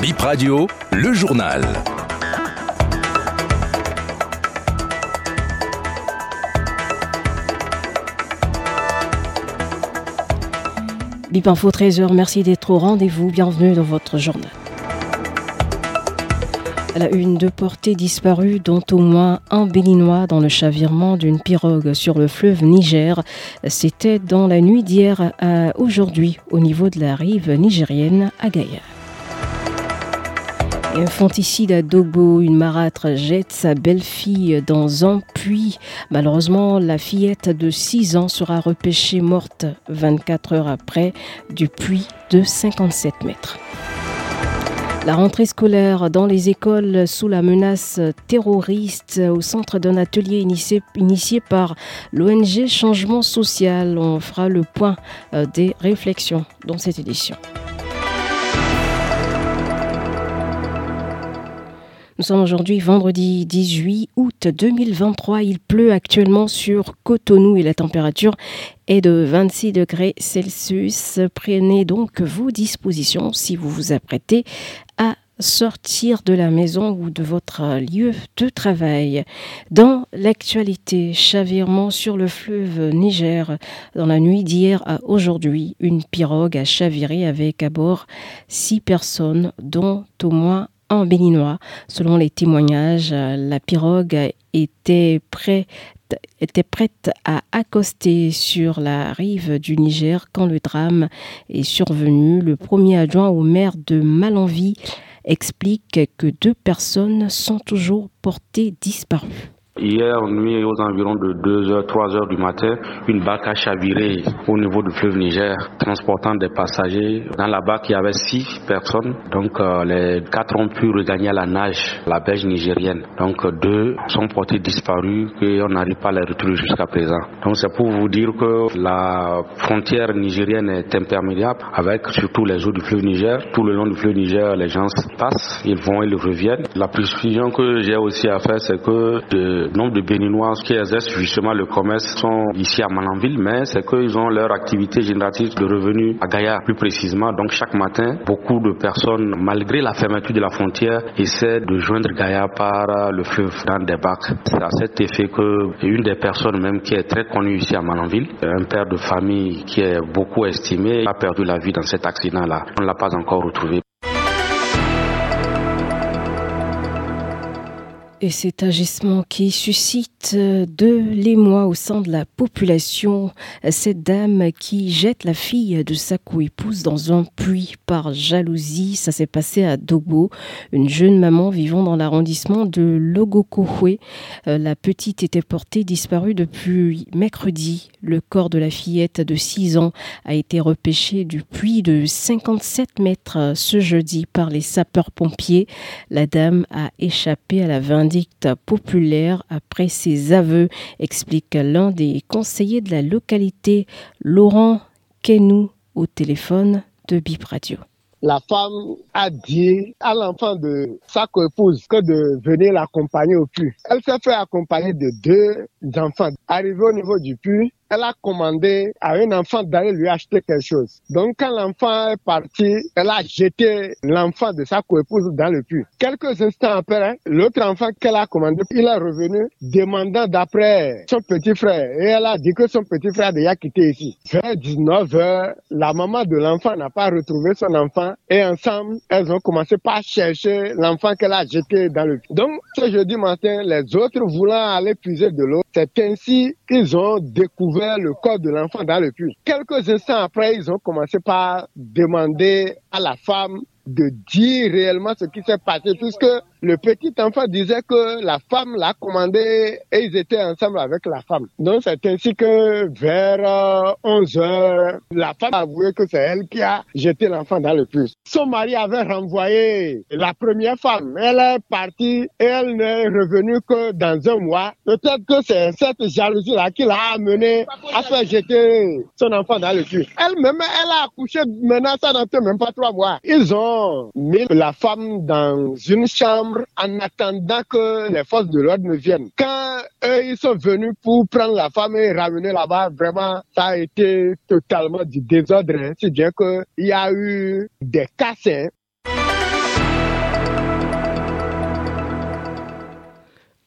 Bip Radio, le journal. Bip Info 13h, merci d'être au rendez-vous. Bienvenue dans votre journal. La une de portée disparue, dont au moins un béninois dans le chavirement d'une pirogue sur le fleuve Niger. C'était dans la nuit d'hier à aujourd'hui au niveau de la rive nigérienne à Gaïa. Infanticide à Dobo, une marâtre jette sa belle-fille dans un puits. Malheureusement, la fillette de 6 ans sera repêchée morte 24 heures après du puits de 57 mètres. La rentrée scolaire dans les écoles sous la menace terroriste au centre d'un atelier initié, initié par l'ONG Changement Social. On fera le point euh, des réflexions dans cette édition. Nous sommes aujourd'hui vendredi 18 août 2023. Il pleut actuellement sur Cotonou et la température est de 26 degrés Celsius. Prenez donc vos dispositions si vous vous apprêtez à sortir de la maison ou de votre lieu de travail. Dans l'actualité, chavirement sur le fleuve Niger. Dans la nuit d'hier à aujourd'hui, une pirogue a chaviré avec à bord six personnes, dont au moins en béninois. Selon les témoignages, la pirogue était prête était prête à accoster sur la rive du Niger quand le drame est survenu. Le premier adjoint au maire de Malenvie explique que deux personnes sont toujours portées disparues. Hier nuit, aux environs de 2h, 3h du matin, une barque a chaviré au niveau du fleuve Niger, transportant des passagers. Dans la barque, il y avait six personnes. Donc, euh, les quatre ont pu regagner la nage, la berge nigérienne. Donc, deux sont portés disparus et on n'arrive pas à les retrouver jusqu'à présent. Donc, c'est pour vous dire que la frontière nigérienne est imperméable avec surtout les eaux du fleuve Niger. Tout le long du fleuve Niger, les gens passent, ils vont, ils reviennent. La précision que j'ai aussi à faire, c'est que de nombre de Béninois qui exercent justement le commerce sont ici à Malanville, mais c'est qu'ils ont leur activité génératrice de revenus à Gaïa plus précisément. Donc chaque matin, beaucoup de personnes, malgré la fermeture de la frontière, essaient de joindre Gaïa par le fleuve dans des bacs. C'est à cet effet que une des personnes même qui est très connue ici à Malanville, un père de famille qui est beaucoup estimé, a perdu la vie dans cet accident-là. On ne l'a pas encore retrouvé. Et cet agissement qui suscite de l'émoi au sein de la population, cette dame qui jette la fille de sa co-épouse dans un puits par jalousie, ça s'est passé à Dogo, une jeune maman vivant dans l'arrondissement de Logokohwe. La petite était portée disparue depuis mercredi. Le corps de la fillette de 6 ans a été repêché du puits de 57 mètres ce jeudi par les sapeurs-pompiers. La dame a échappé à la vindicte populaire après ses aveux, explique l'un des conseillers de la localité, Laurent Kenou, au téléphone de Bip Radio la femme a dit à l'enfant de sa co-épouse que de venir l'accompagner au puits. Elle s'est fait accompagner de deux enfants. Arrivé au niveau du puits, elle a commandé à un enfant d'aller lui acheter quelque chose. Donc quand l'enfant est parti, elle a jeté l'enfant de sa coépouse dans le puits. Quelques instants après, l'autre enfant qu'elle a commandé, il est revenu demandant d'après son petit frère. Et elle a dit que son petit frère a déjà quitté ici. Vers 19 heures, la maman de l'enfant n'a pas retrouvé son enfant et ensemble, elles ont commencé par chercher l'enfant qu'elle a jeté dans le puits. Donc ce jeudi matin, les autres voulant aller puiser de l'eau, c'est ainsi qu'ils ont découvert le corps de l'enfant dans le puits. Quelques instants après, ils ont commencé par demander à la femme de dire réellement ce qui s'est passé, puisque le petit enfant disait que la femme l'a commandé et ils étaient ensemble avec la femme. Donc c'est ainsi que vers 11 euh, heures, la femme a avoué que c'est elle qui a jeté l'enfant dans le puits. Son mari avait renvoyé la première femme. Elle est partie et elle n'est revenue que dans un mois. Peut-être que c'est cette jalousie-là qui l'a amené à faire jeter son enfant dans le puits. Elle-même, elle a accouché maintenant, ça n'en fait même pas trois mois. Ils ont mis la femme dans une chambre en attendant que les forces de l'ordre viennent. Quand eux, ils sont venus pour prendre la femme et ramener là-bas, vraiment, ça a été totalement du désordre. Hein. C'est bien qu'il y a eu des casses.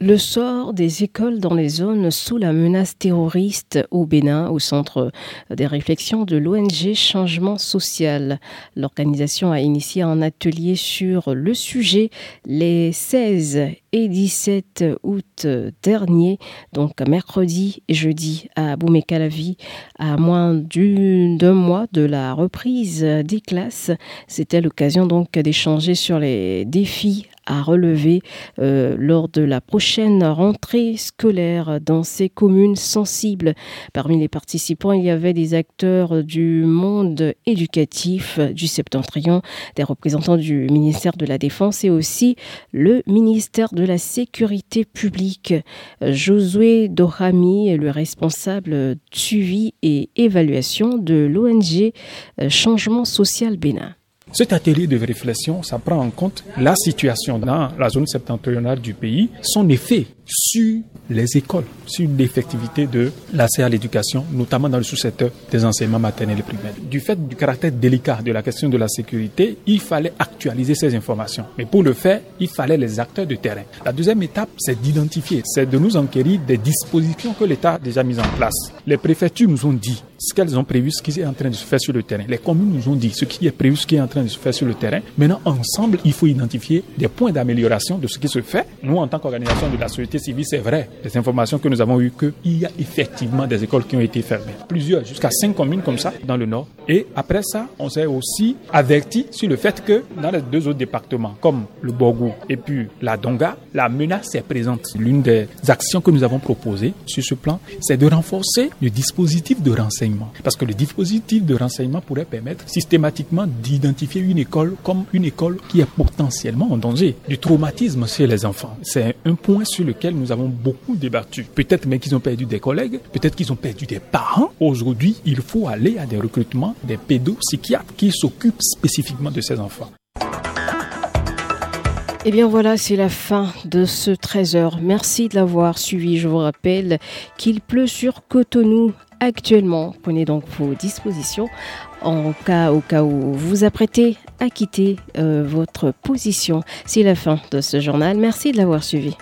Le sort des écoles dans les zones sous la menace terroriste au Bénin, au centre des réflexions de l'ONG Changement Social. L'organisation a initié un atelier sur le sujet les 16 et 17 août dernier, donc mercredi et jeudi à Boumé-Calavi, à moins d'un mois de la reprise des classes. C'était l'occasion donc d'échanger sur les défis à relever euh, lors de la prochaine rentrée scolaire dans ces communes sensibles. Parmi les participants, il y avait des acteurs du monde éducatif du septentrion, des représentants du ministère de la Défense et aussi le ministère de la Sécurité publique. Josué Dorami est le responsable suivi et évaluation de l'ONG Changement Social Bénin. Cet atelier de réflexion, ça prend en compte la situation dans la zone septentrionale du pays, son effet sur les écoles, sur l'effectivité de l'accès à l'éducation, notamment dans le sous-secteur des enseignements maternels et primaires. Du fait du caractère délicat de la question de la sécurité, il fallait actualiser ces informations. Mais pour le faire, il fallait les acteurs de terrain. La deuxième étape, c'est d'identifier, c'est de nous enquérir des dispositions que l'État a déjà mises en place. Les préfectures nous ont dit ce qu'elles ont prévu, ce qui est en train de se faire sur le terrain. Les communes nous ont dit ce qui est prévu, ce qui est en train de se faire sur le terrain. Maintenant, ensemble, il faut identifier des points d'amélioration de ce qui se fait. Nous, en tant qu'organisation de la société civile, c'est vrai, les informations que nous avons eues, qu'il y a effectivement des écoles qui ont été fermées. Plusieurs, jusqu'à cinq communes comme ça dans le nord. Et après ça, on s'est aussi averti sur le fait que dans les deux autres départements, comme le Borgou et puis la Donga, la menace est présente. L'une des actions que nous avons proposées sur ce plan, c'est de renforcer le dispositif de renseignement parce que le dispositif de renseignement pourrait permettre systématiquement d'identifier une école comme une école qui est potentiellement en danger du traumatisme chez les enfants. C'est un point sur lequel nous avons beaucoup débattu. Peut-être même qu'ils ont perdu des collègues, peut-être qu'ils ont perdu des parents. Aujourd'hui, il faut aller à des recrutements des pédopsychiatres qui s'occupent spécifiquement de ces enfants. Eh bien voilà, c'est la fin de ce 13h. Merci de l'avoir suivi. Je vous rappelle qu'il pleut sur Cotonou actuellement. Prenez donc vos dispositions en cas au cas où vous vous apprêtez à quitter euh, votre position. C'est la fin de ce journal. Merci de l'avoir suivi.